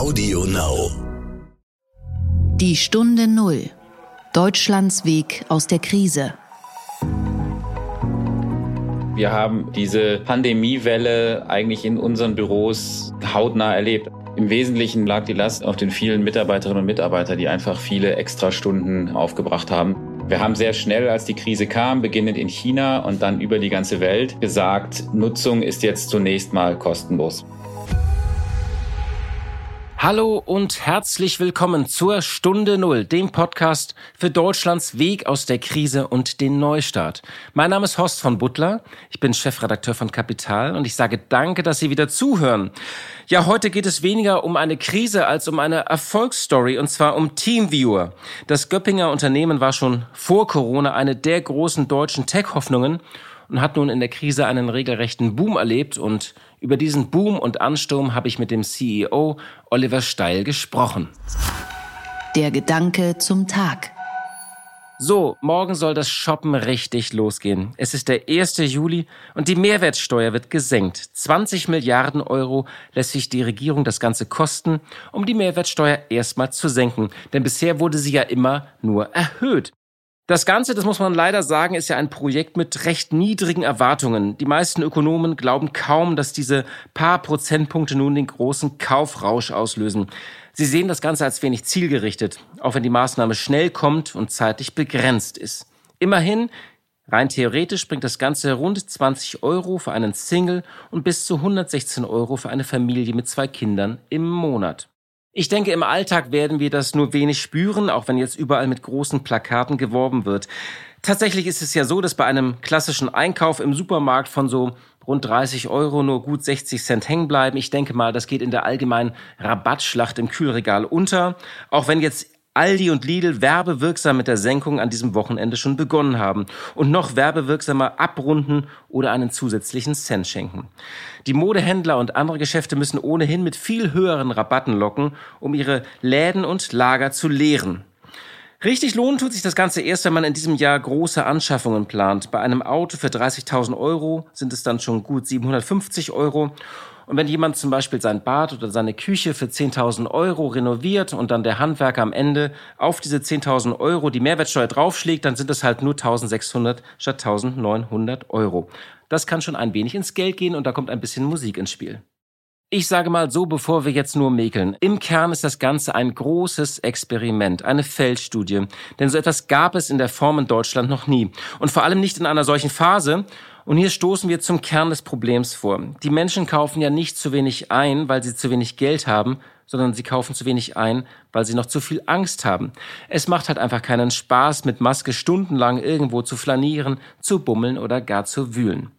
Audio Now. Die Stunde Null. Deutschlands Weg aus der Krise. Wir haben diese Pandemiewelle eigentlich in unseren Büros hautnah erlebt. Im Wesentlichen lag die Last auf den vielen Mitarbeiterinnen und Mitarbeitern, die einfach viele Extrastunden aufgebracht haben. Wir haben sehr schnell, als die Krise kam, beginnend in China und dann über die ganze Welt, gesagt, Nutzung ist jetzt zunächst mal kostenlos. Hallo und herzlich willkommen zur Stunde Null, dem Podcast für Deutschlands Weg aus der Krise und den Neustart. Mein Name ist Horst von Butler, ich bin Chefredakteur von Kapital und ich sage danke, dass Sie wieder zuhören. Ja, heute geht es weniger um eine Krise als um eine Erfolgsstory und zwar um Teamviewer. Das Göppinger Unternehmen war schon vor Corona eine der großen deutschen Tech-Hoffnungen und hat nun in der Krise einen regelrechten Boom erlebt und über diesen Boom und Ansturm habe ich mit dem CEO Oliver Steil gesprochen. Der Gedanke zum Tag. So, morgen soll das Shoppen richtig losgehen. Es ist der 1. Juli und die Mehrwertsteuer wird gesenkt. 20 Milliarden Euro lässt sich die Regierung das Ganze kosten, um die Mehrwertsteuer erstmal zu senken. Denn bisher wurde sie ja immer nur erhöht. Das Ganze, das muss man leider sagen, ist ja ein Projekt mit recht niedrigen Erwartungen. Die meisten Ökonomen glauben kaum, dass diese paar Prozentpunkte nun den großen Kaufrausch auslösen. Sie sehen das Ganze als wenig zielgerichtet, auch wenn die Maßnahme schnell kommt und zeitlich begrenzt ist. Immerhin, rein theoretisch bringt das Ganze rund 20 Euro für einen Single und bis zu 116 Euro für eine Familie mit zwei Kindern im Monat. Ich denke, im Alltag werden wir das nur wenig spüren, auch wenn jetzt überall mit großen Plakaten geworben wird. Tatsächlich ist es ja so, dass bei einem klassischen Einkauf im Supermarkt von so rund 30 Euro nur gut 60 Cent hängen bleiben. Ich denke mal, das geht in der allgemeinen Rabattschlacht im Kühlregal unter. Auch wenn jetzt Aldi und Lidl werbewirksam mit der Senkung an diesem Wochenende schon begonnen haben und noch werbewirksamer abrunden oder einen zusätzlichen Cent schenken. Die Modehändler und andere Geschäfte müssen ohnehin mit viel höheren Rabatten locken, um ihre Läden und Lager zu leeren. Richtig lohnen tut sich das Ganze erst, wenn man in diesem Jahr große Anschaffungen plant. Bei einem Auto für 30.000 Euro sind es dann schon gut 750 Euro und wenn jemand zum Beispiel sein Bad oder seine Küche für 10.000 Euro renoviert und dann der Handwerker am Ende auf diese 10.000 Euro die Mehrwertsteuer draufschlägt, dann sind es halt nur 1.600 statt 1.900 Euro. Das kann schon ein wenig ins Geld gehen und da kommt ein bisschen Musik ins Spiel. Ich sage mal so, bevor wir jetzt nur mäkeln. Im Kern ist das Ganze ein großes Experiment, eine Feldstudie. Denn so etwas gab es in der Form in Deutschland noch nie. Und vor allem nicht in einer solchen Phase. Und hier stoßen wir zum Kern des Problems vor. Die Menschen kaufen ja nicht zu wenig ein, weil sie zu wenig Geld haben, sondern sie kaufen zu wenig ein, weil sie noch zu viel Angst haben. Es macht halt einfach keinen Spaß, mit Maske stundenlang irgendwo zu flanieren, zu bummeln oder gar zu wühlen.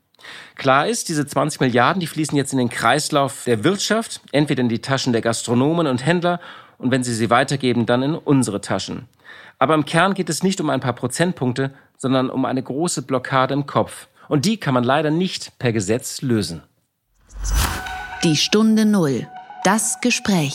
Klar ist, diese 20 Milliarden, die fließen jetzt in den Kreislauf der Wirtschaft, entweder in die Taschen der Gastronomen und Händler und wenn sie sie weitergeben, dann in unsere Taschen. Aber im Kern geht es nicht um ein paar Prozentpunkte, sondern um eine große Blockade im Kopf. Und die kann man leider nicht per Gesetz lösen. Die Stunde Null. Das Gespräch.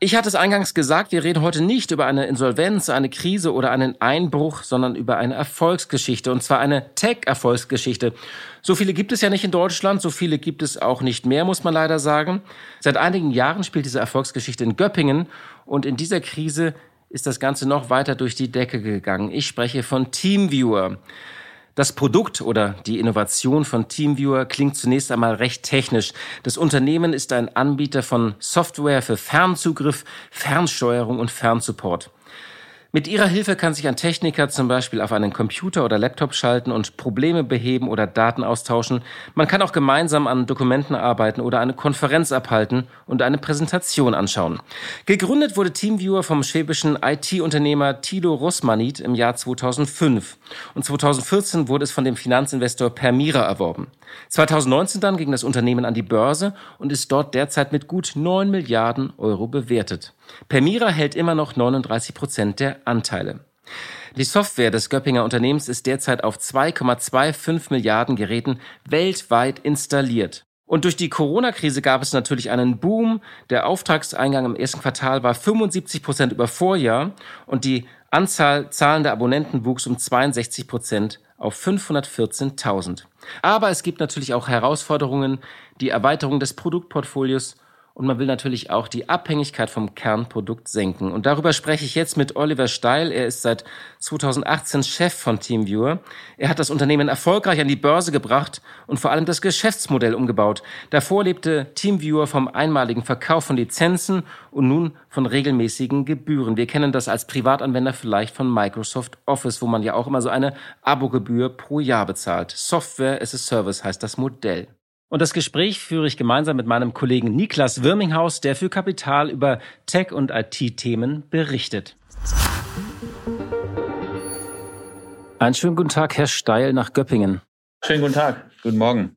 Ich hatte es eingangs gesagt, wir reden heute nicht über eine Insolvenz, eine Krise oder einen Einbruch, sondern über eine Erfolgsgeschichte. Und zwar eine Tech-Erfolgsgeschichte. So viele gibt es ja nicht in Deutschland, so viele gibt es auch nicht mehr, muss man leider sagen. Seit einigen Jahren spielt diese Erfolgsgeschichte in Göppingen und in dieser Krise ist das Ganze noch weiter durch die Decke gegangen. Ich spreche von Teamviewer. Das Produkt oder die Innovation von TeamViewer klingt zunächst einmal recht technisch. Das Unternehmen ist ein Anbieter von Software für Fernzugriff, Fernsteuerung und Fernsupport. Mit ihrer Hilfe kann sich ein Techniker zum Beispiel auf einen Computer oder Laptop schalten und Probleme beheben oder Daten austauschen. Man kann auch gemeinsam an Dokumenten arbeiten oder eine Konferenz abhalten und eine Präsentation anschauen. Gegründet wurde TeamViewer vom schwäbischen IT-Unternehmer Tilo Rosmanit im Jahr 2005. Und 2014 wurde es von dem Finanzinvestor Permira erworben. 2019 dann ging das Unternehmen an die Börse und ist dort derzeit mit gut 9 Milliarden Euro bewertet. Permira hält immer noch 39 Prozent der Anteile. Die Software des Göppinger Unternehmens ist derzeit auf 2,25 Milliarden Geräten weltweit installiert. Und durch die Corona-Krise gab es natürlich einen Boom. Der Auftragseingang im ersten Quartal war 75 Prozent über Vorjahr und die Anzahl zahlender Abonnenten wuchs um 62 Prozent auf 514.000. Aber es gibt natürlich auch Herausforderungen, die Erweiterung des Produktportfolios und man will natürlich auch die Abhängigkeit vom Kernprodukt senken. Und darüber spreche ich jetzt mit Oliver Steil. Er ist seit 2018 Chef von TeamViewer. Er hat das Unternehmen erfolgreich an die Börse gebracht und vor allem das Geschäftsmodell umgebaut. Davor lebte TeamViewer vom einmaligen Verkauf von Lizenzen und nun von regelmäßigen Gebühren. Wir kennen das als Privatanwender vielleicht von Microsoft Office, wo man ja auch immer so eine Abogebühr pro Jahr bezahlt. Software as a Service heißt das Modell. Und das Gespräch führe ich gemeinsam mit meinem Kollegen Niklas Wirminghaus, der für Kapital über Tech- und IT-Themen berichtet. Einen schönen guten Tag, Herr Steil nach Göppingen. Schönen guten Tag. Guten Morgen.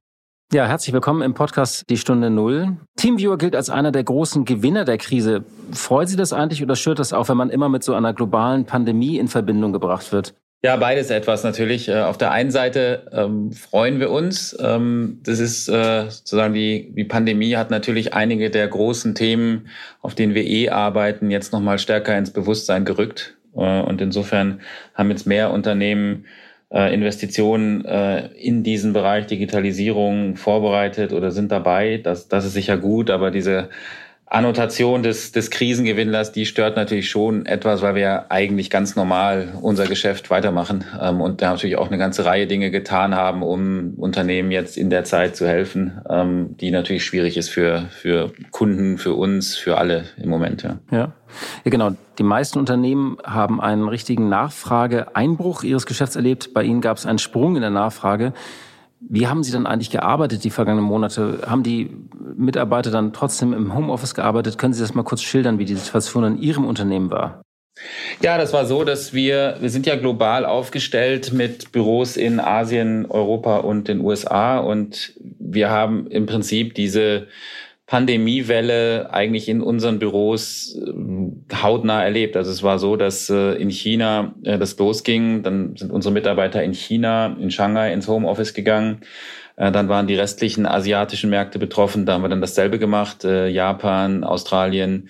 Ja, herzlich willkommen im Podcast Die Stunde Null. Teamviewer gilt als einer der großen Gewinner der Krise. Freut Sie das eigentlich oder stört das auch, wenn man immer mit so einer globalen Pandemie in Verbindung gebracht wird? Ja, beides etwas natürlich. Äh, auf der einen Seite ähm, freuen wir uns. Ähm, das ist äh, sozusagen die, die Pandemie hat natürlich einige der großen Themen, auf denen wir eh arbeiten, jetzt nochmal stärker ins Bewusstsein gerückt. Äh, und insofern haben jetzt mehr Unternehmen äh, Investitionen äh, in diesen Bereich Digitalisierung vorbereitet oder sind dabei. Das, das ist sicher gut, aber diese Annotation des, des Krisengewinnlers, die stört natürlich schon etwas, weil wir eigentlich ganz normal unser Geschäft weitermachen ähm, und da natürlich auch eine ganze Reihe Dinge getan haben, um Unternehmen jetzt in der Zeit zu helfen, ähm, die natürlich schwierig ist für, für Kunden, für uns, für alle im Moment. Ja. ja. Ja, genau. Die meisten Unternehmen haben einen richtigen Nachfrageeinbruch ihres Geschäfts erlebt. Bei Ihnen gab es einen Sprung in der Nachfrage. Wie haben Sie dann eigentlich gearbeitet die vergangenen Monate? Haben die Mitarbeiter dann trotzdem im Homeoffice gearbeitet? Können Sie das mal kurz schildern, wie die Situation in Ihrem Unternehmen war? Ja, das war so, dass wir, wir sind ja global aufgestellt mit Büros in Asien, Europa und den USA und wir haben im Prinzip diese Pandemiewelle eigentlich in unseren Büros hautnah erlebt. Also es war so, dass äh, in China äh, das losging. Dann sind unsere Mitarbeiter in China, in Shanghai ins Homeoffice gegangen. Dann waren die restlichen asiatischen Märkte betroffen. Da haben wir dann dasselbe gemacht. Japan, Australien,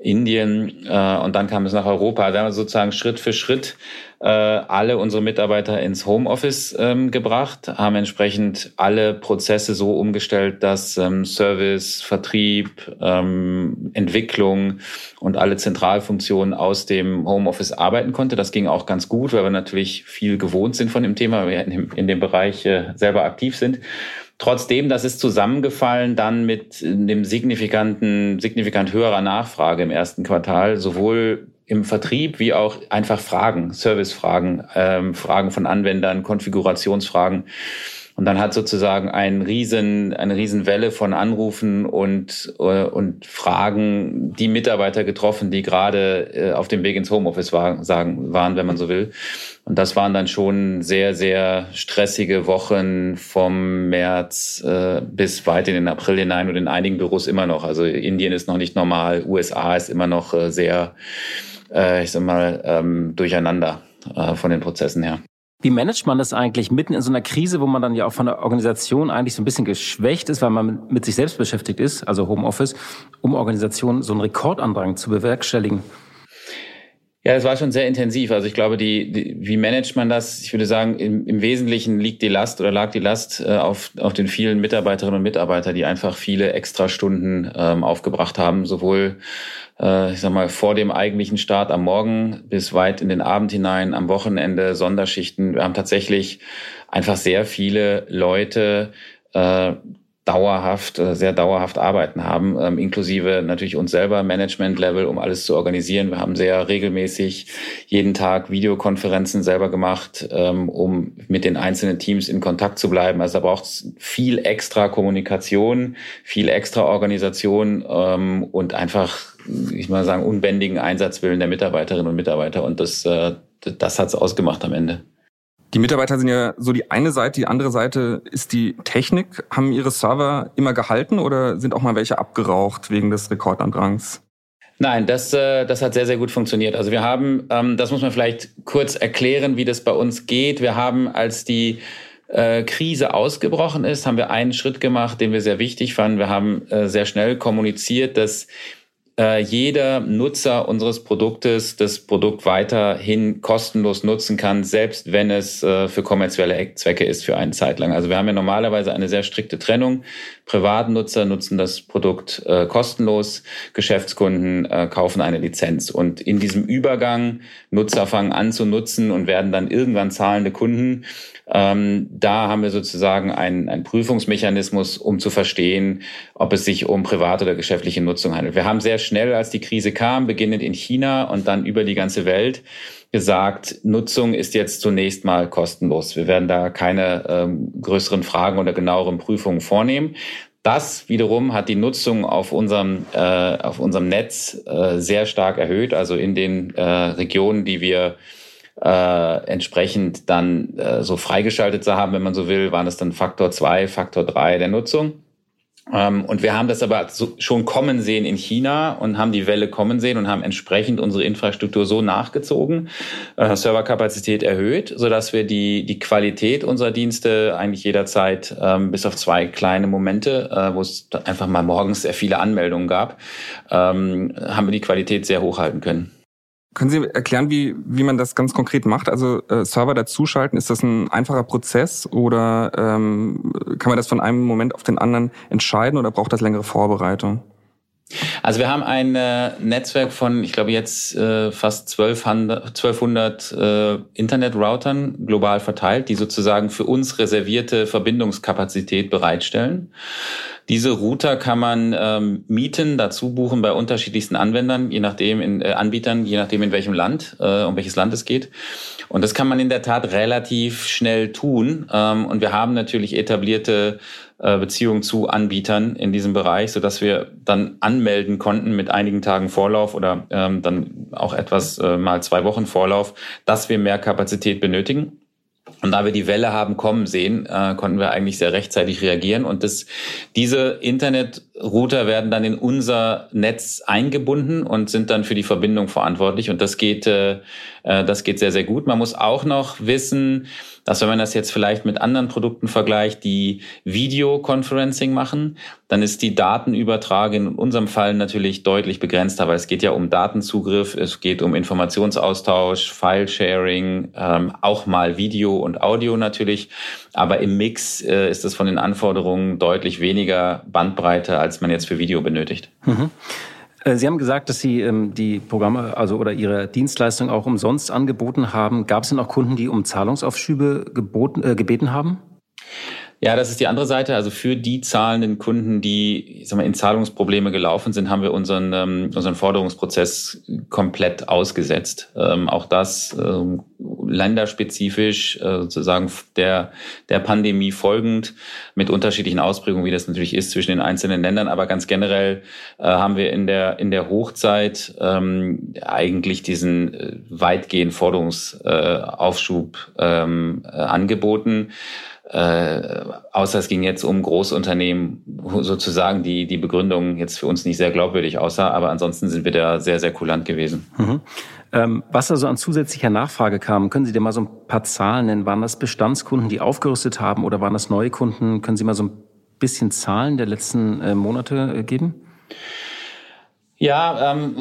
Indien äh, und dann kam es nach Europa. Wir haben sozusagen Schritt für Schritt äh, alle unsere Mitarbeiter ins Homeoffice ähm, gebracht, haben entsprechend alle Prozesse so umgestellt, dass ähm, Service, Vertrieb, ähm, Entwicklung und alle Zentralfunktionen aus dem Homeoffice arbeiten konnte. Das ging auch ganz gut, weil wir natürlich viel gewohnt sind von dem Thema, weil wir in dem, in dem Bereich äh, selber aktiv sind. Trotzdem, das ist zusammengefallen dann mit dem signifikanten, signifikant höherer Nachfrage im ersten Quartal, sowohl im Vertrieb wie auch einfach Fragen, Servicefragen, ähm, Fragen von Anwendern, Konfigurationsfragen. Und dann hat sozusagen ein riesen, eine Riesenwelle von Anrufen und, äh, und Fragen die Mitarbeiter getroffen, die gerade äh, auf dem Weg ins Homeoffice war, sagen, waren, wenn man so will. Und das waren dann schon sehr, sehr stressige Wochen vom März äh, bis weit in den April hinein und in einigen Büros immer noch. Also Indien ist noch nicht normal, USA ist immer noch äh, sehr, äh, ich sag mal, ähm, durcheinander äh, von den Prozessen her. Wie managt man das eigentlich mitten in so einer Krise, wo man dann ja auch von der Organisation eigentlich so ein bisschen geschwächt ist, weil man mit sich selbst beschäftigt ist, also Homeoffice, um Organisationen so einen Rekordandrang zu bewerkstelligen? Ja, es war schon sehr intensiv. Also ich glaube, die, die wie managt man das? Ich würde sagen, im, im Wesentlichen liegt die Last oder lag die Last äh, auf, auf den vielen Mitarbeiterinnen und Mitarbeitern, die einfach viele Extrastunden ähm, aufgebracht haben, sowohl äh, ich sag mal, vor dem eigentlichen Start am Morgen bis weit in den Abend hinein, am Wochenende, Sonderschichten. Wir haben tatsächlich einfach sehr viele Leute, äh, dauerhaft, äh, sehr dauerhaft arbeiten haben, ähm, inklusive natürlich uns selber, Management-Level, um alles zu organisieren. Wir haben sehr regelmäßig jeden Tag Videokonferenzen selber gemacht, ähm, um mit den einzelnen Teams in Kontakt zu bleiben. Also da braucht es viel extra Kommunikation, viel extra Organisation ähm, und einfach, ich mal sagen, unbändigen Einsatzwillen der Mitarbeiterinnen und Mitarbeiter. Und das, äh, das hat's ausgemacht am Ende. Die Mitarbeiter sind ja so die eine Seite, die andere Seite ist die Technik. Haben Ihre Server immer gehalten oder sind auch mal welche abgeraucht wegen des Rekordandrangs? Nein, das, äh, das hat sehr, sehr gut funktioniert. Also wir haben, ähm, das muss man vielleicht kurz erklären, wie das bei uns geht. Wir haben, als die äh, Krise ausgebrochen ist, haben wir einen Schritt gemacht, den wir sehr wichtig fanden. Wir haben äh, sehr schnell kommuniziert, dass äh, jeder Nutzer unseres Produktes das Produkt weiterhin kostenlos nutzen kann, selbst wenn es äh, für kommerzielle Zwecke ist für eine Zeit lang. Also wir haben ja normalerweise eine sehr strikte Trennung. Privatnutzer nutzen das Produkt äh, kostenlos, Geschäftskunden kaufen eine Lizenz. Und in diesem Übergang, Nutzer fangen an zu nutzen und werden dann irgendwann zahlende Kunden, ähm, da haben wir sozusagen einen, Prüfungsmechanismus, um zu verstehen, ob es sich um private oder geschäftliche Nutzung handelt. Wir haben sehr schnell, als die Krise kam, beginnend in China und dann über die ganze Welt, gesagt, Nutzung ist jetzt zunächst mal kostenlos. Wir werden da keine ähm, größeren Fragen oder genaueren Prüfungen vornehmen. Das wiederum hat die Nutzung auf unserem, äh, auf unserem Netz äh, sehr stark erhöht. Also in den äh, Regionen, die wir äh, entsprechend dann äh, so freigeschaltet zu haben, wenn man so will, waren es dann Faktor zwei, Faktor drei der Nutzung. Ähm, und wir haben das aber so schon kommen sehen in China und haben die Welle kommen sehen und haben entsprechend unsere Infrastruktur so nachgezogen, äh, Serverkapazität erhöht, so dass wir die, die Qualität unserer Dienste eigentlich jederzeit ähm, bis auf zwei kleine Momente, äh, wo es einfach mal morgens sehr viele Anmeldungen gab, ähm, haben wir die Qualität sehr hochhalten können. Können Sie erklären, wie, wie man das ganz konkret macht? Also äh, Server dazuschalten, ist das ein einfacher Prozess oder ähm, kann man das von einem Moment auf den anderen entscheiden oder braucht das längere Vorbereitung? Also wir haben ein äh, Netzwerk von, ich glaube jetzt äh, fast 1200, 1200 äh, Internet-Routern global verteilt, die sozusagen für uns reservierte Verbindungskapazität bereitstellen. Diese Router kann man ähm, mieten, dazu buchen bei unterschiedlichsten Anwendern, je nachdem in äh, Anbietern, je nachdem in welchem Land, äh, um welches Land es geht. Und das kann man in der Tat relativ schnell tun. Ähm, und wir haben natürlich etablierte Beziehungen zu Anbietern in diesem Bereich, so dass wir dann anmelden konnten mit einigen Tagen Vorlauf oder ähm, dann auch etwas äh, mal zwei Wochen Vorlauf, dass wir mehr Kapazität benötigen. Und da wir die Welle haben kommen sehen, äh, konnten wir eigentlich sehr rechtzeitig reagieren. Und das, diese Internetrouter werden dann in unser Netz eingebunden und sind dann für die Verbindung verantwortlich. Und das geht, äh, äh das geht sehr, sehr gut. Man muss auch noch wissen, dass wenn man das jetzt vielleicht mit anderen Produkten vergleicht, die Videoconferencing machen, dann ist die Datenübertrage in unserem Fall natürlich deutlich begrenzter, weil es geht ja um Datenzugriff, es geht um Informationsaustausch, File-Sharing, ähm, auch mal Video und Audio natürlich. Aber im Mix äh, ist es von den Anforderungen deutlich weniger Bandbreite, als man jetzt für Video benötigt. Mhm. Äh, Sie haben gesagt, dass Sie ähm, die Programme, also oder Ihre Dienstleistung auch umsonst angeboten haben. Gab es denn auch Kunden, die um Zahlungsaufschübe geboten, äh, gebeten haben? Ja, das ist die andere Seite. Also für die zahlenden Kunden, die ich sag mal, in Zahlungsprobleme gelaufen sind, haben wir unseren, ähm, unseren Forderungsprozess komplett ausgesetzt. Ähm, auch das ähm, länderspezifisch äh, sozusagen der, der Pandemie folgend mit unterschiedlichen Ausprägungen, wie das natürlich ist zwischen den einzelnen Ländern. Aber ganz generell äh, haben wir in der, in der Hochzeit ähm, eigentlich diesen äh, weitgehend Forderungsaufschub äh, ähm, äh, angeboten. Äh, außer es ging jetzt um Großunternehmen, sozusagen die die Begründung jetzt für uns nicht sehr glaubwürdig aussah, aber ansonsten sind wir da sehr, sehr kulant gewesen. Mhm. Ähm, was da so an zusätzlicher Nachfrage kam, können Sie dir mal so ein paar Zahlen nennen? Waren das Bestandskunden, die aufgerüstet haben oder waren das neue Kunden? Können Sie mal so ein bisschen Zahlen der letzten äh, Monate äh, geben? Ja, ähm,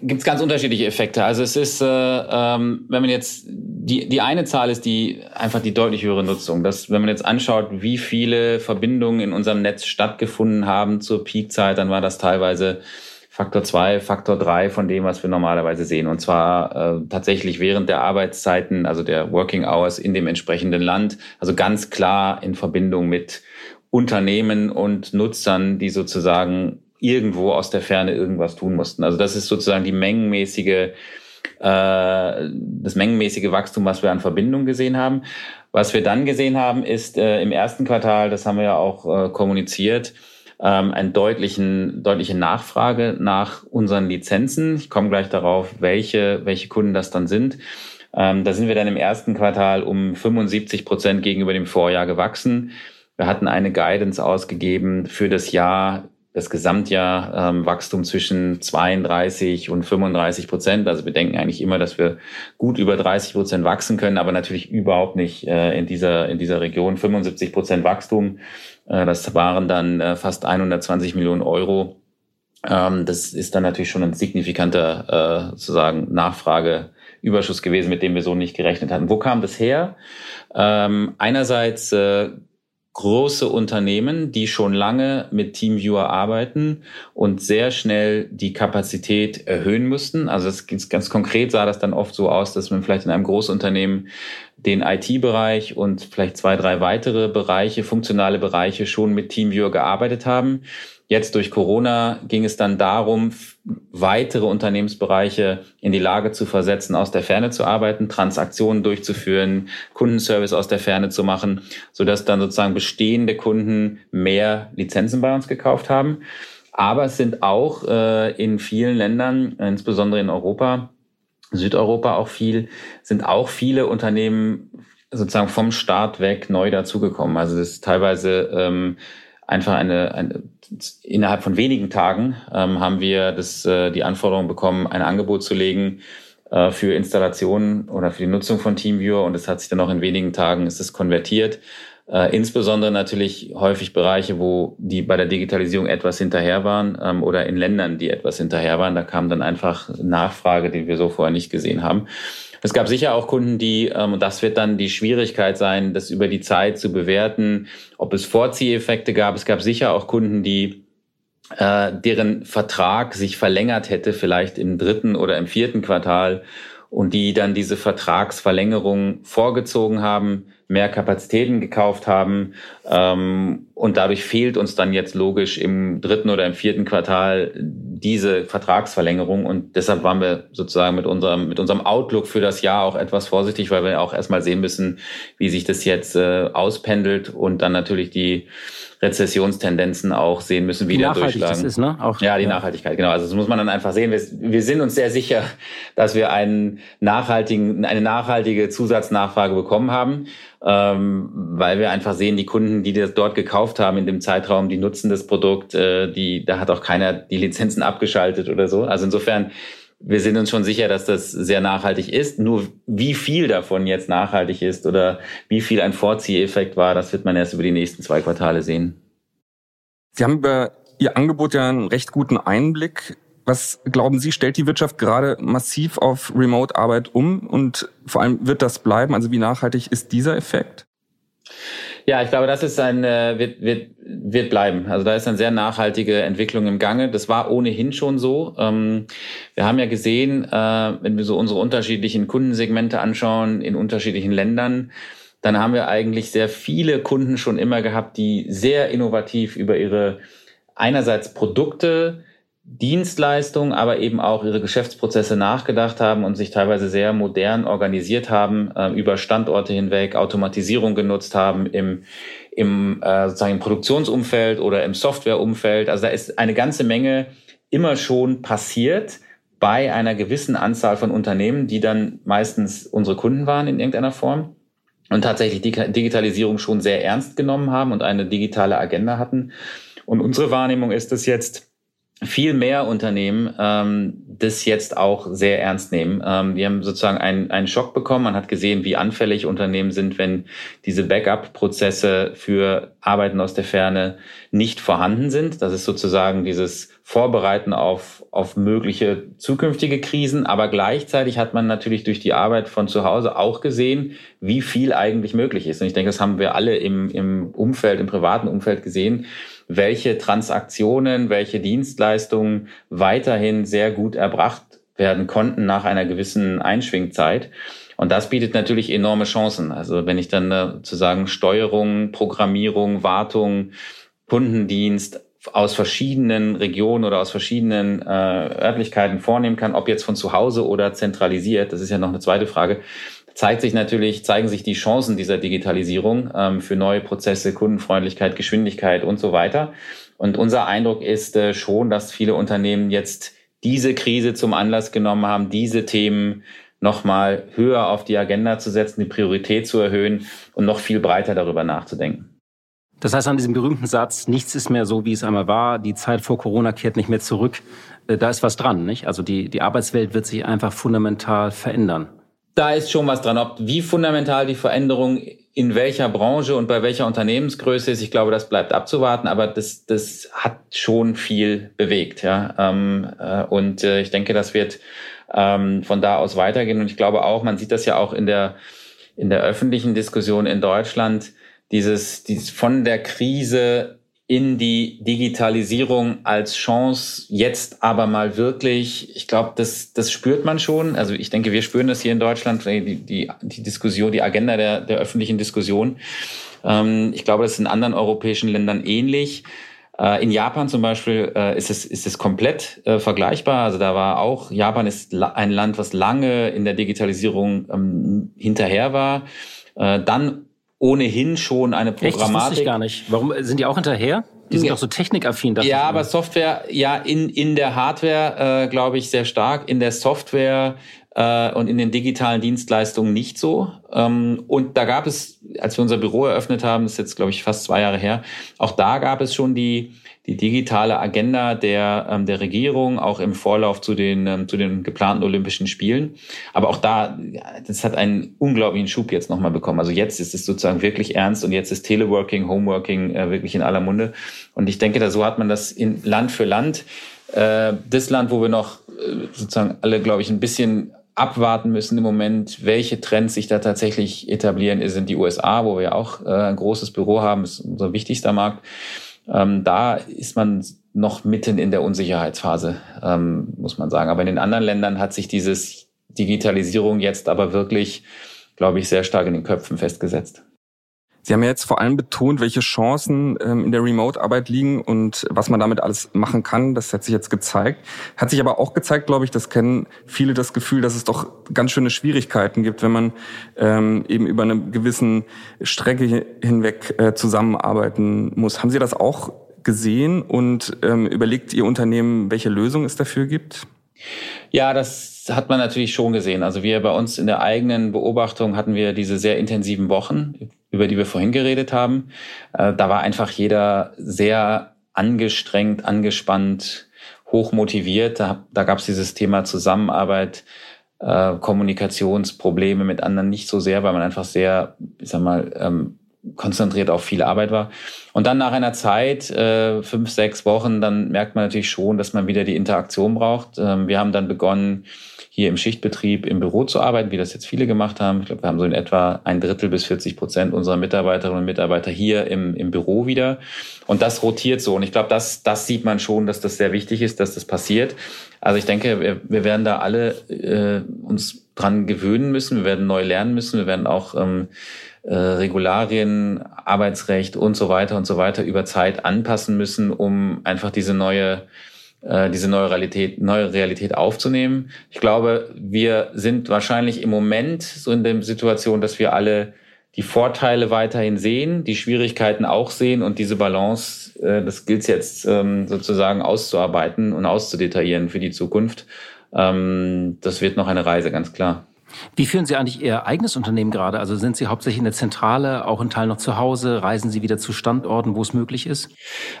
gibt ganz unterschiedliche Effekte. Also es ist, äh, ähm, wenn man jetzt die die eine Zahl ist die einfach die deutlich höhere Nutzung. Das, wenn man jetzt anschaut, wie viele Verbindungen in unserem Netz stattgefunden haben zur Peakzeit, dann war das teilweise Faktor zwei, Faktor drei von dem, was wir normalerweise sehen. Und zwar äh, tatsächlich während der Arbeitszeiten, also der Working Hours in dem entsprechenden Land. Also ganz klar in Verbindung mit Unternehmen und Nutzern, die sozusagen irgendwo aus der Ferne irgendwas tun mussten. Also das ist sozusagen die mengenmäßige, äh, das mengenmäßige Wachstum, was wir an Verbindung gesehen haben. Was wir dann gesehen haben, ist äh, im ersten Quartal, das haben wir ja auch äh, kommuniziert, ähm, eine deutlichen, deutliche Nachfrage nach unseren Lizenzen. Ich komme gleich darauf, welche, welche Kunden das dann sind. Ähm, da sind wir dann im ersten Quartal um 75 Prozent gegenüber dem Vorjahr gewachsen. Wir hatten eine Guidance ausgegeben für das Jahr das Gesamtjahr ähm, Wachstum zwischen 32 und 35 Prozent. Also wir denken eigentlich immer, dass wir gut über 30 Prozent wachsen können, aber natürlich überhaupt nicht äh, in dieser in dieser Region 75 Prozent Wachstum. Äh, das waren dann äh, fast 120 Millionen Euro Ähm, das ist dann natürlich schon ein signifikanter äh, sozusagen Nachfrageüberschuss gewesen, mit dem wir so nicht gerechnet hatten. Wo kam das her? Ähm, einerseits äh, große Unternehmen, die schon lange mit TeamViewer arbeiten und sehr schnell die Kapazität erhöhen mussten. Also es, ganz konkret sah das dann oft so aus, dass man vielleicht in einem Großunternehmen den IT-Bereich und vielleicht zwei, drei weitere Bereiche, funktionale Bereiche schon mit TeamViewer gearbeitet haben Jetzt durch Corona ging es dann darum, weitere Unternehmensbereiche in die Lage zu versetzen, aus der Ferne zu arbeiten, Transaktionen durchzuführen, Kundenservice aus der Ferne zu machen, sodass dann sozusagen bestehende Kunden mehr Lizenzen bei uns gekauft haben. Aber es sind auch äh, in vielen Ländern, insbesondere in Europa, Südeuropa auch viel, sind auch viele Unternehmen sozusagen vom Start weg neu dazugekommen. Also das ist teilweise ähm, einfach eine, eine innerhalb von wenigen Tagen ähm, haben wir das, äh, die Anforderung bekommen, ein Angebot zu legen äh, für Installationen oder für die Nutzung von TeamViewer und es hat sich dann auch in wenigen Tagen ist es konvertiert. Äh, insbesondere natürlich häufig Bereiche, wo die bei der Digitalisierung etwas hinterher waren ähm, oder in Ländern, die etwas hinterher waren. Da kam dann einfach Nachfrage, die wir so vorher nicht gesehen haben. Es gab sicher auch Kunden, die, ähm, und das wird dann die Schwierigkeit sein, das über die Zeit zu bewerten, ob es Vorzieheffekte gab. Es gab sicher auch Kunden, die äh, deren Vertrag sich verlängert hätte, vielleicht im dritten oder im vierten Quartal und die dann diese Vertragsverlängerung vorgezogen haben, mehr Kapazitäten gekauft haben ähm, und dadurch fehlt uns dann jetzt logisch im dritten oder im vierten Quartal diese Vertragsverlängerung und deshalb waren wir sozusagen mit unserem mit unserem Outlook für das Jahr auch etwas vorsichtig, weil wir auch erstmal sehen müssen, wie sich das jetzt äh, auspendelt und dann natürlich die Rezessionstendenzen auch sehen müssen, wie der durchschlagen. Das ist, ne? Auch, ja, die ja. Nachhaltigkeit, genau. Also das muss man dann einfach sehen. Wir, wir sind uns sehr sicher, dass wir einen nachhaltigen, eine nachhaltige Zusatznachfrage bekommen haben, ähm, weil wir einfach sehen, die Kunden, die das dort gekauft haben in dem Zeitraum, die nutzen das Produkt, äh, die, da hat auch keiner die Lizenzen abgeschaltet oder so. Also insofern wir sind uns schon sicher, dass das sehr nachhaltig ist. Nur wie viel davon jetzt nachhaltig ist oder wie viel ein Vorzieheffekt war, das wird man erst über die nächsten zwei Quartale sehen. Sie haben über Ihr Angebot ja einen recht guten Einblick. Was glauben Sie, stellt die Wirtschaft gerade massiv auf Remote-Arbeit um und vor allem wird das bleiben? Also wie nachhaltig ist dieser Effekt? Ja, ich glaube, das ist ein äh, wird, wird, wird bleiben. Also da ist eine sehr nachhaltige Entwicklung im Gange. Das war ohnehin schon so. Ähm, wir haben ja gesehen, äh, wenn wir so unsere unterschiedlichen Kundensegmente anschauen in unterschiedlichen Ländern, dann haben wir eigentlich sehr viele Kunden schon immer gehabt, die sehr innovativ über ihre einerseits Produkte Dienstleistungen, aber eben auch ihre Geschäftsprozesse nachgedacht haben und sich teilweise sehr modern organisiert haben, äh, über Standorte hinweg Automatisierung genutzt haben im, im, äh, sozusagen Produktionsumfeld oder im Softwareumfeld. Also da ist eine ganze Menge immer schon passiert bei einer gewissen Anzahl von Unternehmen, die dann meistens unsere Kunden waren in irgendeiner Form und tatsächlich die Digitalisierung schon sehr ernst genommen haben und eine digitale Agenda hatten. Und unsere Wahrnehmung ist es jetzt, viel mehr Unternehmen ähm, das jetzt auch sehr ernst nehmen. Ähm, wir haben sozusagen einen, einen Schock bekommen. Man hat gesehen, wie anfällig Unternehmen sind, wenn diese Backup-Prozesse für Arbeiten aus der Ferne nicht vorhanden sind. Das ist sozusagen dieses Vorbereiten auf, auf mögliche zukünftige Krisen. Aber gleichzeitig hat man natürlich durch die Arbeit von zu Hause auch gesehen, wie viel eigentlich möglich ist. Und ich denke, das haben wir alle im, im Umfeld, im privaten Umfeld gesehen welche Transaktionen, welche Dienstleistungen weiterhin sehr gut erbracht werden konnten nach einer gewissen Einschwingzeit. Und das bietet natürlich enorme Chancen. Also wenn ich dann sozusagen Steuerung, Programmierung, Wartung, Kundendienst aus verschiedenen Regionen oder aus verschiedenen äh, Örtlichkeiten vornehmen kann, ob jetzt von zu Hause oder zentralisiert, das ist ja noch eine zweite Frage, zeigt sich natürlich, zeigen sich die Chancen dieser Digitalisierung ähm, für neue Prozesse, Kundenfreundlichkeit, Geschwindigkeit und so weiter. Und unser Eindruck ist äh, schon, dass viele Unternehmen jetzt diese Krise zum Anlass genommen haben, diese Themen nochmal höher auf die Agenda zu setzen, die Priorität zu erhöhen und noch viel breiter darüber nachzudenken. Das heißt an diesem berühmten Satz, nichts ist mehr so, wie es einmal war, die Zeit vor Corona kehrt nicht mehr zurück, äh, da ist was dran, nicht? Also die, die Arbeitswelt wird sich einfach fundamental verändern. Da ist schon was dran. Ob wie fundamental die Veränderung in welcher Branche und bei welcher Unternehmensgröße ist, ich glaube, das bleibt abzuwarten, aber das, das hat schon viel bewegt. Ja? Ähm, äh, und äh, ich denke, das wird ähm, von da aus weitergehen. Und ich glaube auch, man sieht das ja auch in der, in der öffentlichen Diskussion in Deutschland, dieses, dieses von der Krise in die Digitalisierung als Chance jetzt aber mal wirklich, ich glaube, das, das spürt man schon. Also ich denke, wir spüren das hier in Deutschland, die, die, die Diskussion, die Agenda der, der öffentlichen Diskussion. Ähm, ich glaube, das ist in anderen europäischen Ländern ähnlich. Äh, in Japan zum Beispiel äh, ist, es, ist es komplett äh, vergleichbar. Also da war auch, Japan ist ein Land, was lange in der Digitalisierung ähm, hinterher war. Äh, dann ohnehin schon eine Programmatik. Echt, das ich gar nicht. Warum sind die auch hinterher? Die sind ja. doch so technikaffin. Ja, ich aber Software, ja, in, in der Hardware, äh, glaube ich, sehr stark. In der Software äh, und in den digitalen Dienstleistungen nicht so. Ähm, und da gab es, als wir unser Büro eröffnet haben, das ist jetzt, glaube ich, fast zwei Jahre her, auch da gab es schon die die digitale Agenda der, ähm, der Regierung, auch im Vorlauf zu den, ähm, zu den geplanten Olympischen Spielen. Aber auch da, das hat einen unglaublichen Schub jetzt nochmal bekommen. Also jetzt ist es sozusagen wirklich ernst und jetzt ist Teleworking, Homeworking äh, wirklich in aller Munde. Und ich denke, da so hat man das in Land für Land. Äh, das Land, wo wir noch äh, sozusagen alle, glaube ich, ein bisschen abwarten müssen im Moment, welche Trends sich da tatsächlich etablieren, sind die USA, wo wir auch äh, ein großes Büro haben, ist unser wichtigster Markt. Ähm, da ist man noch mitten in der Unsicherheitsphase, ähm, muss man sagen. Aber in den anderen Ländern hat sich dieses Digitalisierung jetzt aber wirklich, glaube ich, sehr stark in den Köpfen festgesetzt. Sie haben ja jetzt vor allem betont, welche Chancen ähm, in der Remote-Arbeit liegen und was man damit alles machen kann. Das hat sich jetzt gezeigt. Hat sich aber auch gezeigt, glaube ich, das kennen viele das Gefühl, dass es doch ganz schöne Schwierigkeiten gibt, wenn man ähm, eben über eine gewissen Strecke hinweg äh, zusammenarbeiten muss. Haben Sie das auch gesehen und ähm, überlegt Ihr Unternehmen, welche Lösung es dafür gibt? Ja, das hat man natürlich schon gesehen. Also wir bei uns in der eigenen Beobachtung hatten wir diese sehr intensiven Wochen, über die wir vorhin geredet haben. Äh, da war einfach jeder sehr angestrengt, angespannt, hochmotiviert. Da, da gab es dieses Thema Zusammenarbeit, äh, Kommunikationsprobleme mit anderen nicht so sehr, weil man einfach sehr, ich sag mal, ähm, konzentriert auf viel Arbeit war. Und dann nach einer Zeit, äh, fünf, sechs Wochen, dann merkt man natürlich schon, dass man wieder die Interaktion braucht. Ähm, wir haben dann begonnen, hier im Schichtbetrieb im Büro zu arbeiten, wie das jetzt viele gemacht haben. Ich glaube, wir haben so in etwa ein Drittel bis 40 Prozent unserer Mitarbeiterinnen und Mitarbeiter hier im, im Büro wieder. Und das rotiert so. Und ich glaube, das, das sieht man schon, dass das sehr wichtig ist, dass das passiert. Also ich denke, wir, wir werden da alle äh, uns dran gewöhnen müssen. Wir werden neu lernen müssen. Wir werden auch ähm, äh, Regularien, Arbeitsrecht und so weiter und so weiter über Zeit anpassen müssen, um einfach diese neue äh, diese neue Realität, neue Realität aufzunehmen. Ich glaube, wir sind wahrscheinlich im Moment so in der Situation, dass wir alle die Vorteile weiterhin sehen, die Schwierigkeiten auch sehen und diese Balance, äh, das gilt jetzt ähm, sozusagen auszuarbeiten und auszudetaillieren für die Zukunft. Ähm, das wird noch eine Reise, ganz klar. Wie führen Sie eigentlich Ihr eigenes Unternehmen gerade? Also sind Sie hauptsächlich in der Zentrale, auch in Teil noch zu Hause? Reisen Sie wieder zu Standorten, wo es möglich ist?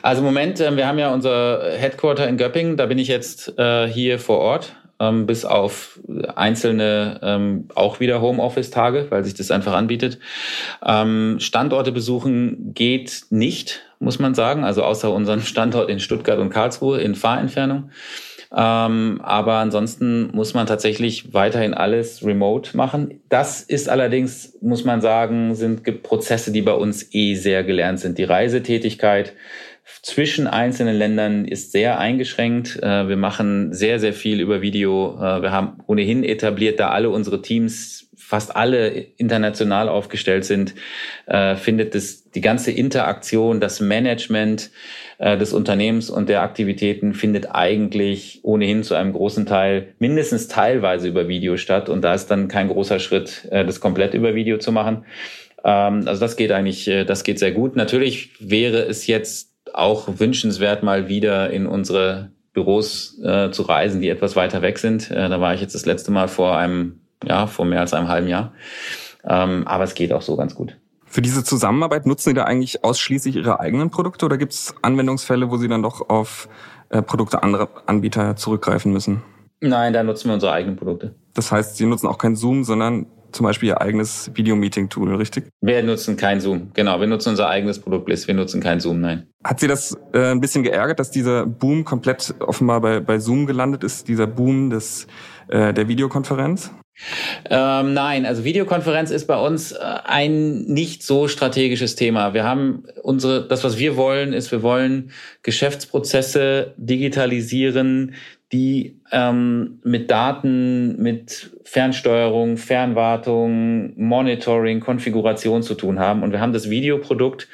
Also im Moment, äh, wir haben ja unser Headquarter in Göppingen. Da bin ich jetzt äh, hier vor Ort, ähm, bis auf einzelne ähm, auch wieder Homeoffice-Tage, weil sich das einfach anbietet. Ähm, Standorte besuchen geht nicht, muss man sagen. Also außer unseren Standort in Stuttgart und Karlsruhe in Fahrentfernung. Ähm, aber ansonsten muss man tatsächlich weiterhin alles remote machen. Das ist allerdings, muss man sagen, sind Prozesse, die bei uns eh sehr gelernt sind. Die Reisetätigkeit zwischen einzelnen Ländern ist sehr eingeschränkt. Äh, wir machen sehr, sehr viel über Video. Äh, wir haben ohnehin etabliert, da alle unsere Teams fast alle international aufgestellt sind, äh, findet es die ganze Interaktion, das Management äh, des Unternehmens und der Aktivitäten findet eigentlich ohnehin zu einem großen Teil mindestens teilweise über Video statt. Und da ist dann kein großer Schritt, äh, das komplett über Video zu machen. Ähm, also das geht eigentlich, äh, das geht sehr gut. Natürlich wäre es jetzt auch wünschenswert, mal wieder in unsere Büros zu reisen, die etwas weiter weg sind. Da war ich jetzt das letzte Mal vor einem ja, vor mehr als einem halben Jahr. Ähm, aber es geht auch so ganz gut. Für diese Zusammenarbeit nutzen Sie da eigentlich ausschließlich Ihre eigenen Produkte oder gibt es Anwendungsfälle, wo Sie dann doch auf äh, Produkte anderer Anbieter zurückgreifen müssen? Nein, da nutzen wir unsere eigenen Produkte. Das heißt, Sie nutzen auch kein Zoom, sondern zum Beispiel Ihr eigenes Video-Meeting-Tool, richtig? Wir nutzen kein Zoom, genau. Wir nutzen unser eigenes Produkt Bliss. Wir nutzen kein Zoom, nein. Hat Sie das äh, ein bisschen geärgert, dass dieser Boom komplett offenbar bei, bei Zoom gelandet ist, dieser Boom des, äh, der Videokonferenz? Ähm, nein, also Videokonferenz ist bei uns äh, ein nicht so strategisches Thema. Wir haben unsere, das, was wir wollen, ist, wir wollen Geschäftsprozesse digitalisieren, die ähm, mit Daten, mit Fernsteuerung, Fernwartung, Monitoring, Konfiguration zu tun haben. Und wir haben das Videoprodukt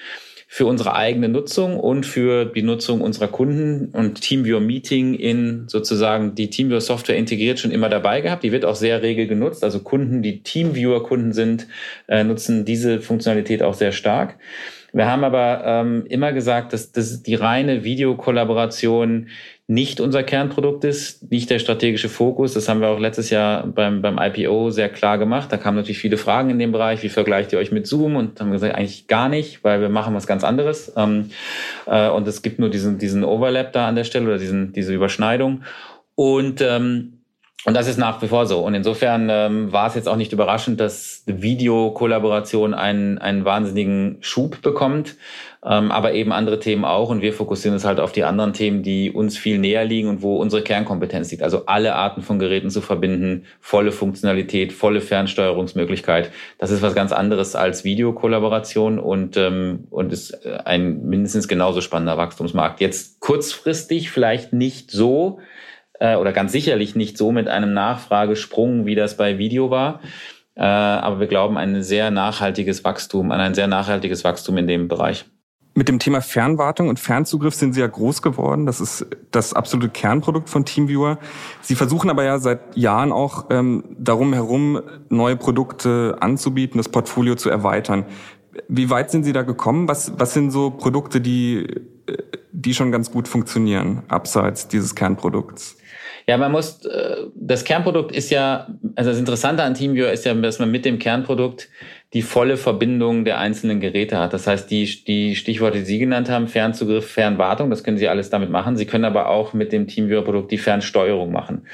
für unsere eigene Nutzung und für die Nutzung unserer Kunden und TeamViewer Meeting in sozusagen die TeamViewer Software integriert schon immer dabei gehabt. Die wird auch sehr regel genutzt. Also Kunden, die TeamViewer Kunden sind, äh, nutzen diese Funktionalität auch sehr stark. Wir haben aber ähm, immer gesagt, dass, dass die reine Videokollaboration nicht unser Kernprodukt ist, nicht der strategische Fokus. Das haben wir auch letztes Jahr beim, beim IPO sehr klar gemacht. Da kamen natürlich viele Fragen in dem Bereich. Wie vergleicht ihr euch mit Zoom? Und haben gesagt, eigentlich gar nicht, weil wir machen was ganz anderes. Ähm, äh, und es gibt nur diesen, diesen Overlap da an der Stelle oder diesen, diese Überschneidung. Und ähm, und das ist nach wie vor so. Und insofern ähm, war es jetzt auch nicht überraschend, dass Videokollaboration einen, einen wahnsinnigen Schub bekommt, ähm, aber eben andere Themen auch. Und wir fokussieren uns halt auf die anderen Themen, die uns viel näher liegen und wo unsere Kernkompetenz liegt. Also alle Arten von Geräten zu verbinden, volle Funktionalität, volle Fernsteuerungsmöglichkeit. Das ist was ganz anderes als Videokollaboration und, ähm, und ist ein mindestens genauso spannender Wachstumsmarkt. Jetzt kurzfristig vielleicht nicht so, äh, oder ganz sicherlich nicht so mit einem Nachfragesprung, wie das bei Video war. Äh, aber wir glauben ein sehr nachhaltiges Wachstum, an ein sehr nachhaltiges Wachstum in dem Bereich. Mit dem Thema Fernwartung und Fernzugriff sind Sie ja groß geworden. Das ist das absolute Kernprodukt von TeamViewer. Sie versuchen aber ja seit Jahren auch ähm, darum herum neue Produkte anzubieten, das Portfolio zu erweitern. Wie weit sind Sie da gekommen? Was, was sind so Produkte, die, äh, die schon ganz gut funktionieren, abseits dieses Kernprodukts? Ja, man muss, äh, das Kernprodukt ist ja, also das Interessante an TeamViewer ist ja, dass man mit dem Kernprodukt die volle Verbindung der einzelnen Geräte hat. Das heißt, die, die Stichworte, die Sie genannt haben, Fernzugriff, Fernwartung, das können Sie alles damit machen. Sie können aber auch mit dem TeamViewer-Produkt die Fernsteuerung machen.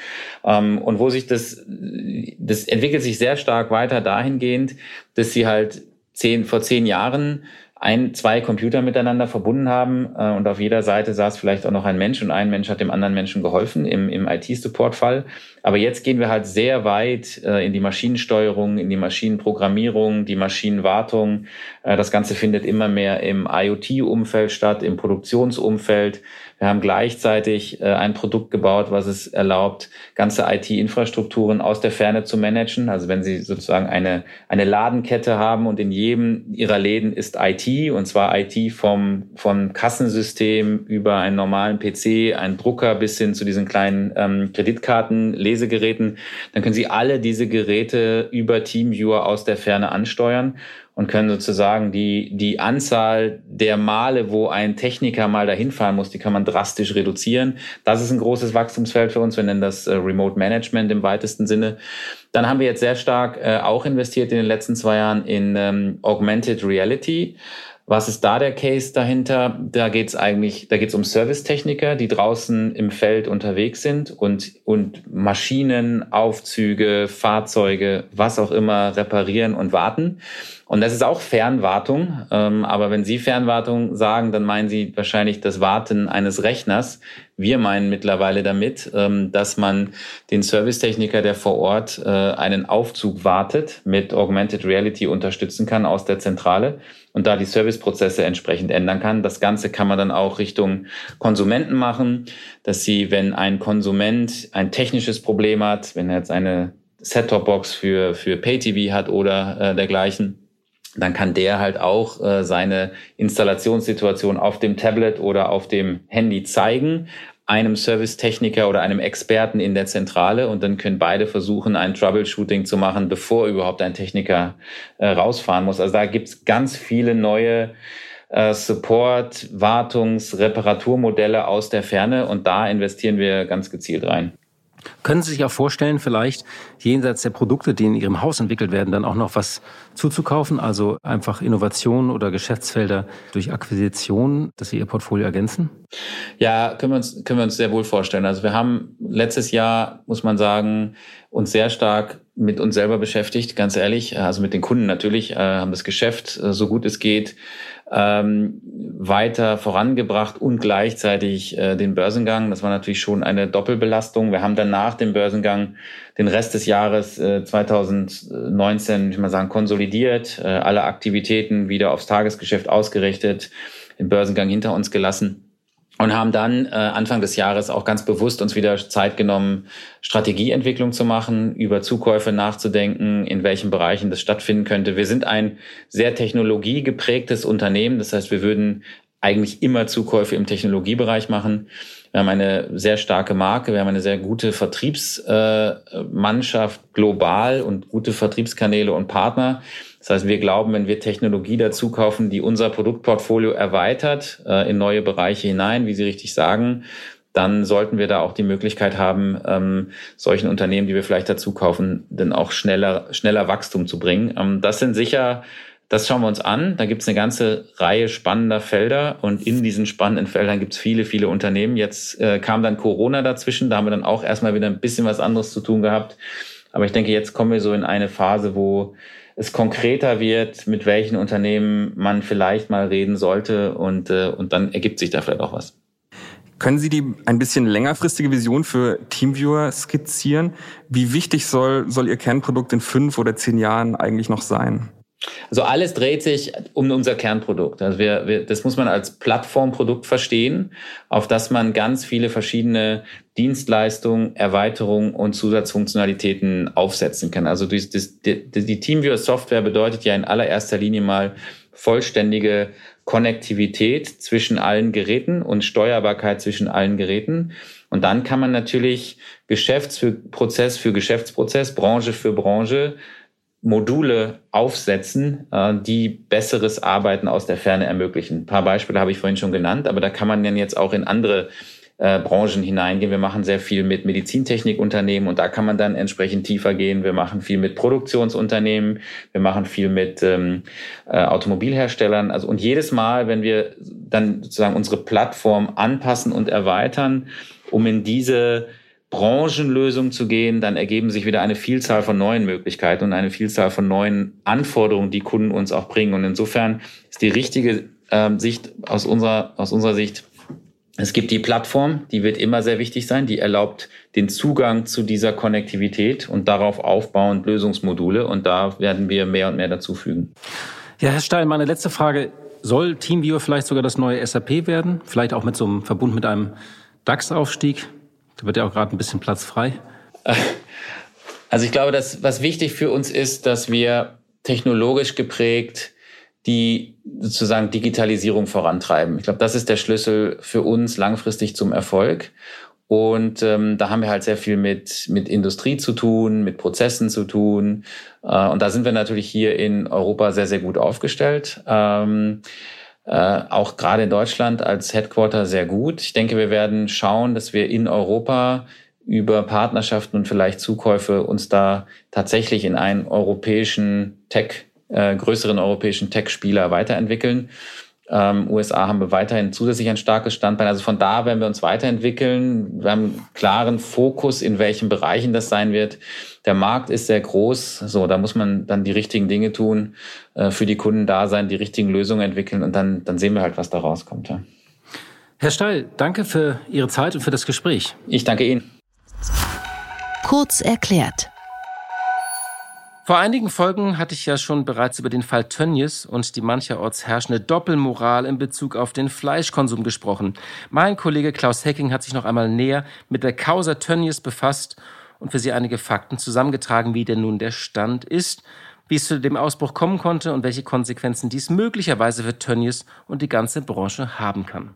Ähm, und wo sich das, das entwickelt sich sehr stark weiter dahingehend, dass Sie halt zehn, vor zehn Jahren ein, zwei Computer miteinander verbunden haben äh, und auf jeder Seite saß vielleicht auch noch ein Mensch und ein Mensch hat dem anderen Menschen geholfen im, im IT-Support-Fall. Aber jetzt gehen wir halt sehr weit äh, in die Maschinensteuerung, in die Maschinenprogrammierung, die Maschinenwartung. Äh, das Ganze findet immer mehr im IoT-Umfeld statt, im Produktionsumfeld. Wir haben gleichzeitig äh, ein Produkt gebaut, was es erlaubt, ganze IT-Infrastrukturen aus der Ferne zu managen. Also wenn Sie sozusagen eine, eine Ladenkette haben und in jedem Ihrer Läden ist IT, und zwar IT vom, vom Kassensystem über einen normalen PC, einen Drucker bis hin zu diesen kleinen ähm, Kreditkarten, Lesegeräten, dann können Sie alle diese Geräte über TeamViewer aus der Ferne ansteuern und können sozusagen die, die Anzahl der Male, wo ein Techniker mal dahin fahren muss, die kann man drastisch reduzieren. Das ist ein großes Wachstumsfeld für uns. Wir nennen das äh, Remote Management im weitesten Sinne. Dann haben wir jetzt sehr stark äh, auch investiert in den letzten zwei Jahren in ähm, Augmented Reality. Was ist da der Case dahinter? Da geht es eigentlich, da geht es um Servicetechniker, die draußen im Feld unterwegs sind und, und Maschinen, Aufzüge, Fahrzeuge, was auch immer reparieren und warten. Und das ist auch Fernwartung. Ähm, aber wenn Sie Fernwartung sagen, dann meinen Sie wahrscheinlich das Warten eines Rechners. Wir meinen mittlerweile damit, ähm, dass man den Servicetechniker, der vor Ort äh, einen Aufzug wartet, mit Augmented Reality unterstützen kann aus der Zentrale und da die Serviceprozesse entsprechend ändern kann. Das Ganze kann man dann auch Richtung Konsumenten machen, dass Sie, wenn ein Konsument ein technisches Problem hat, wenn er jetzt eine Set-Top-Box für, für Pay-TV hat oder äh, dergleichen, dann kann der halt auch äh, seine Installationssituation auf dem Tablet oder auf dem Handy zeigen, einem Servicetechniker oder einem Experten in der Zentrale und dann können beide versuchen, ein Troubleshooting zu machen, bevor überhaupt ein Techniker äh, rausfahren muss. Also da gibt's ganz viele neue äh, Support, Wartungs-, Reparaturmodelle aus der Ferne und da investieren wir ganz gezielt rein. Können Sie sich auch vorstellen, vielleicht jenseits der Produkte, die in Ihrem Haus entwickelt werden, dann auch noch was zuzukaufen? Also einfach Innovationen oder Geschäftsfelder durch Akquisition, dass Sie Ihr Portfolio ergänzen? Ja, können wir uns, können wir uns sehr wohl vorstellen. Also wir haben letztes Jahr, muss man sagen, uns sehr stark mit uns selber beschäftigt, ganz ehrlich. Also mit den Kunden natürlich, äh, haben das Geschäft äh, so gut es geht ähm, weiter vorangebracht und gleichzeitig äh, den Börsengang. Das war natürlich schon eine Doppelbelastung. Wir haben dann nach dem Börsengang den Rest des Jahres äh, 2019, ich mal sagen, konsolidiert, äh, alle Aktivitäten wieder aufs Tagesgeschäft ausgerichtet, den Börsengang hinter uns gelassen und haben dann äh, Anfang des Jahres auch ganz bewusst uns wieder Zeit genommen, Strategieentwicklung zu machen, über Zukäufe nachzudenken, in welchen Bereichen das stattfinden könnte. Wir sind ein sehr technologiegeprägtes Unternehmen, das heißt, wir würden eigentlich immer Zukäufe im Technologiebereich machen. Wir haben eine sehr starke Marke, wir haben eine sehr gute Vertriebsmannschaft global und gute Vertriebskanäle und Partner. Das heißt, wir glauben, wenn wir Technologie dazu kaufen, die unser Produktportfolio erweitert äh, in neue Bereiche hinein, wie Sie richtig sagen, dann sollten wir da auch die Möglichkeit haben, ähm, solchen Unternehmen, die wir vielleicht dazu kaufen, dann auch schneller, schneller Wachstum zu bringen. Ähm, das sind sicher, das schauen wir uns an. Da gibt es eine ganze Reihe spannender Felder und in diesen spannenden Feldern gibt es viele, viele Unternehmen. Jetzt äh, kam dann Corona dazwischen, da haben wir dann auch erstmal wieder ein bisschen was anderes zu tun gehabt. Aber ich denke, jetzt kommen wir so in eine Phase, wo es konkreter wird, mit welchen Unternehmen man vielleicht mal reden sollte und, äh, und dann ergibt sich da vielleicht auch was. Können Sie die ein bisschen längerfristige Vision für Teamviewer skizzieren? Wie wichtig soll, soll Ihr Kernprodukt in fünf oder zehn Jahren eigentlich noch sein? Also alles dreht sich um unser Kernprodukt. Also wir, wir, das muss man als Plattformprodukt verstehen, auf das man ganz viele verschiedene Dienstleistungen, Erweiterungen und Zusatzfunktionalitäten aufsetzen kann. Also die, die, die Teamviewer Software bedeutet ja in allererster Linie mal vollständige Konnektivität zwischen allen Geräten und Steuerbarkeit zwischen allen Geräten. Und dann kann man natürlich Geschäftsprozess für Geschäftsprozess, Branche für Branche Module aufsetzen, äh, die besseres Arbeiten aus der Ferne ermöglichen. Ein paar Beispiele habe ich vorhin schon genannt, aber da kann man dann jetzt auch in andere äh, Branchen hineingehen. Wir machen sehr viel mit Medizintechnikunternehmen und da kann man dann entsprechend tiefer gehen. Wir machen viel mit Produktionsunternehmen, wir machen viel mit ähm, äh, Automobilherstellern. Also und jedes Mal, wenn wir dann sozusagen unsere Plattform anpassen und erweitern, um in diese Branchenlösung zu gehen, dann ergeben sich wieder eine Vielzahl von neuen Möglichkeiten und eine Vielzahl von neuen Anforderungen, die Kunden uns auch bringen. Und insofern ist die richtige äh, Sicht aus unserer, aus unserer Sicht, es gibt die Plattform, die wird immer sehr wichtig sein, die erlaubt den Zugang zu dieser Konnektivität und darauf aufbauend Lösungsmodule. Und da werden wir mehr und mehr dazu fügen. Ja, Herr Stein, meine letzte Frage. Soll TeamViewer vielleicht sogar das neue SAP werden? Vielleicht auch mit so einem Verbund mit einem DAX-Aufstieg? Da wird ja auch gerade ein bisschen Platz frei. Also ich glaube, dass was wichtig für uns ist, dass wir technologisch geprägt die sozusagen Digitalisierung vorantreiben. Ich glaube, das ist der Schlüssel für uns langfristig zum Erfolg. Und ähm, da haben wir halt sehr viel mit, mit Industrie zu tun, mit Prozessen zu tun. Äh, und da sind wir natürlich hier in Europa sehr, sehr gut aufgestellt. Ähm, äh, auch gerade in Deutschland als Headquarter sehr gut. Ich denke, wir werden schauen, dass wir in Europa über Partnerschaften und vielleicht Zukäufe uns da tatsächlich in einen europäischen Tech, äh, größeren europäischen Tech-Spieler weiterentwickeln. Ähm, USA haben wir weiterhin zusätzlich ein starkes Standbein. Also von da werden wir uns weiterentwickeln. Wir haben einen klaren Fokus, in welchen Bereichen das sein wird. Der Markt ist sehr groß. So, da muss man dann die richtigen Dinge tun, äh, für die Kunden da sein, die richtigen Lösungen entwickeln und dann, dann sehen wir halt, was da rauskommt. Ja. Herr Steil, danke für Ihre Zeit und für das Gespräch. Ich danke Ihnen. Kurz erklärt. Vor einigen Folgen hatte ich ja schon bereits über den Fall Tönnies und die mancherorts herrschende Doppelmoral in Bezug auf den Fleischkonsum gesprochen. Mein Kollege Klaus Hecking hat sich noch einmal näher mit der Causa Tönnies befasst und für Sie einige Fakten zusammengetragen, wie denn nun der Stand ist, wie es zu dem Ausbruch kommen konnte und welche Konsequenzen dies möglicherweise für Tönnies und die ganze Branche haben kann.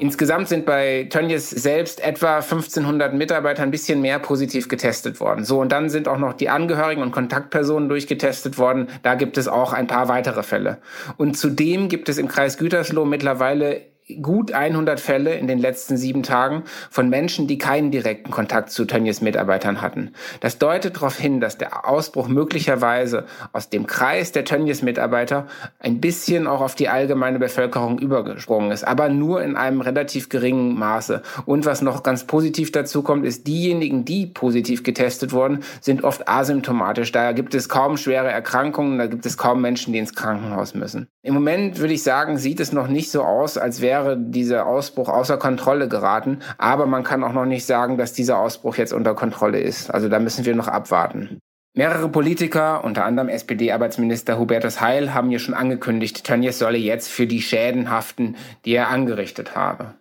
Insgesamt sind bei Tönnies selbst etwa 1500 Mitarbeiter ein bisschen mehr positiv getestet worden. So, und dann sind auch noch die Angehörigen und Kontaktpersonen durchgetestet worden. Da gibt es auch ein paar weitere Fälle. Und zudem gibt es im Kreis Gütersloh mittlerweile gut 100 Fälle in den letzten sieben Tagen von Menschen, die keinen direkten Kontakt zu Tönnies Mitarbeitern hatten. Das deutet darauf hin, dass der Ausbruch möglicherweise aus dem Kreis der Tönnies Mitarbeiter ein bisschen auch auf die allgemeine Bevölkerung übergesprungen ist, aber nur in einem relativ geringen Maße. Und was noch ganz positiv dazu kommt, ist, diejenigen, die positiv getestet wurden, sind oft asymptomatisch. Da gibt es kaum schwere Erkrankungen, da gibt es kaum Menschen, die ins Krankenhaus müssen. Im Moment würde ich sagen, sieht es noch nicht so aus, als wäre dieser Ausbruch außer Kontrolle geraten. Aber man kann auch noch nicht sagen, dass dieser Ausbruch jetzt unter Kontrolle ist. Also da müssen wir noch abwarten. Mehrere Politiker, unter anderem SPD-Arbeitsminister Hubertus Heil, haben ja schon angekündigt, Tönnies solle jetzt für die Schäden haften, die er angerichtet habe.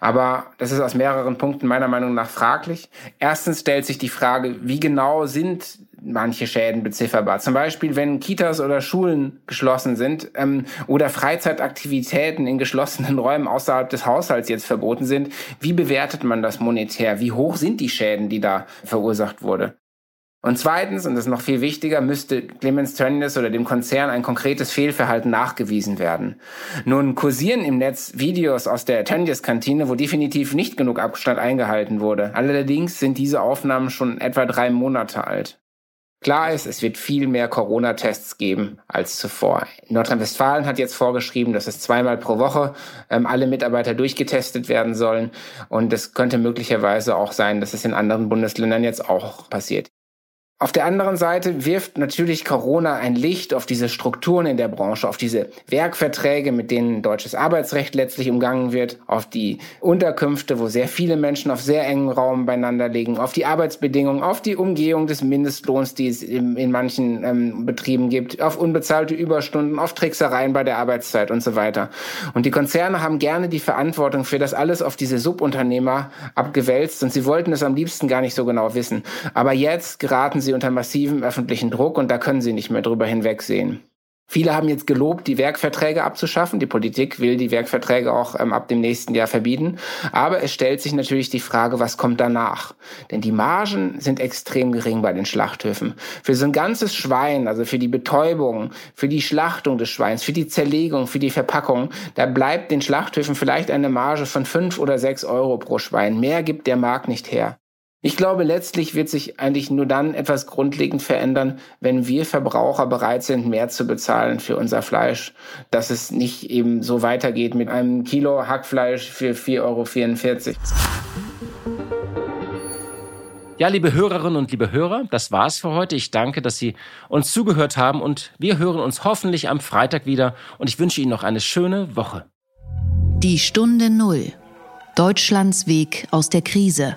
Aber das ist aus mehreren Punkten meiner Meinung nach fraglich. Erstens stellt sich die Frage, wie genau sind manche Schäden bezifferbar. Zum Beispiel, wenn Kitas oder Schulen geschlossen sind ähm, oder Freizeitaktivitäten in geschlossenen Räumen außerhalb des Haushalts jetzt verboten sind, wie bewertet man das monetär? Wie hoch sind die Schäden, die da verursacht wurde? Und zweitens, und das ist noch viel wichtiger, müsste Clemens Tönnies oder dem Konzern ein konkretes Fehlverhalten nachgewiesen werden. Nun kursieren im Netz Videos aus der Tönnies-Kantine, wo definitiv nicht genug Abstand eingehalten wurde. Allerdings sind diese Aufnahmen schon etwa drei Monate alt. Klar ist, es wird viel mehr Corona-Tests geben als zuvor. Nordrhein-Westfalen hat jetzt vorgeschrieben, dass es zweimal pro Woche ähm, alle Mitarbeiter durchgetestet werden sollen. Und es könnte möglicherweise auch sein, dass es in anderen Bundesländern jetzt auch passiert. Auf der anderen Seite wirft natürlich Corona ein Licht auf diese Strukturen in der Branche, auf diese Werkverträge, mit denen deutsches Arbeitsrecht letztlich umgangen wird, auf die Unterkünfte, wo sehr viele Menschen auf sehr engem Raum beieinander liegen, auf die Arbeitsbedingungen, auf die Umgehung des Mindestlohns, die es in, in manchen ähm, Betrieben gibt, auf unbezahlte Überstunden, auf Tricksereien bei der Arbeitszeit und so weiter. Und die Konzerne haben gerne die Verantwortung für das alles auf diese Subunternehmer abgewälzt und sie wollten es am liebsten gar nicht so genau wissen. Aber jetzt geraten sie sie unter massivem öffentlichen Druck und da können sie nicht mehr drüber hinwegsehen. Viele haben jetzt gelobt, die Werkverträge abzuschaffen. Die Politik will die Werkverträge auch ähm, ab dem nächsten Jahr verbieten. Aber es stellt sich natürlich die Frage, was kommt danach? Denn die Margen sind extrem gering bei den Schlachthöfen. Für so ein ganzes Schwein, also für die Betäubung, für die Schlachtung des Schweins, für die Zerlegung, für die Verpackung, da bleibt den Schlachthöfen vielleicht eine Marge von fünf oder sechs Euro pro Schwein. Mehr gibt der Markt nicht her. Ich glaube, letztlich wird sich eigentlich nur dann etwas grundlegend verändern, wenn wir Verbraucher bereit sind, mehr zu bezahlen für unser Fleisch, dass es nicht eben so weitergeht mit einem Kilo Hackfleisch für 4,44 Euro. Ja, liebe Hörerinnen und liebe Hörer, das war's für heute. Ich danke, dass Sie uns zugehört haben und wir hören uns hoffentlich am Freitag wieder und ich wünsche Ihnen noch eine schöne Woche. Die Stunde Null. Deutschlands Weg aus der Krise.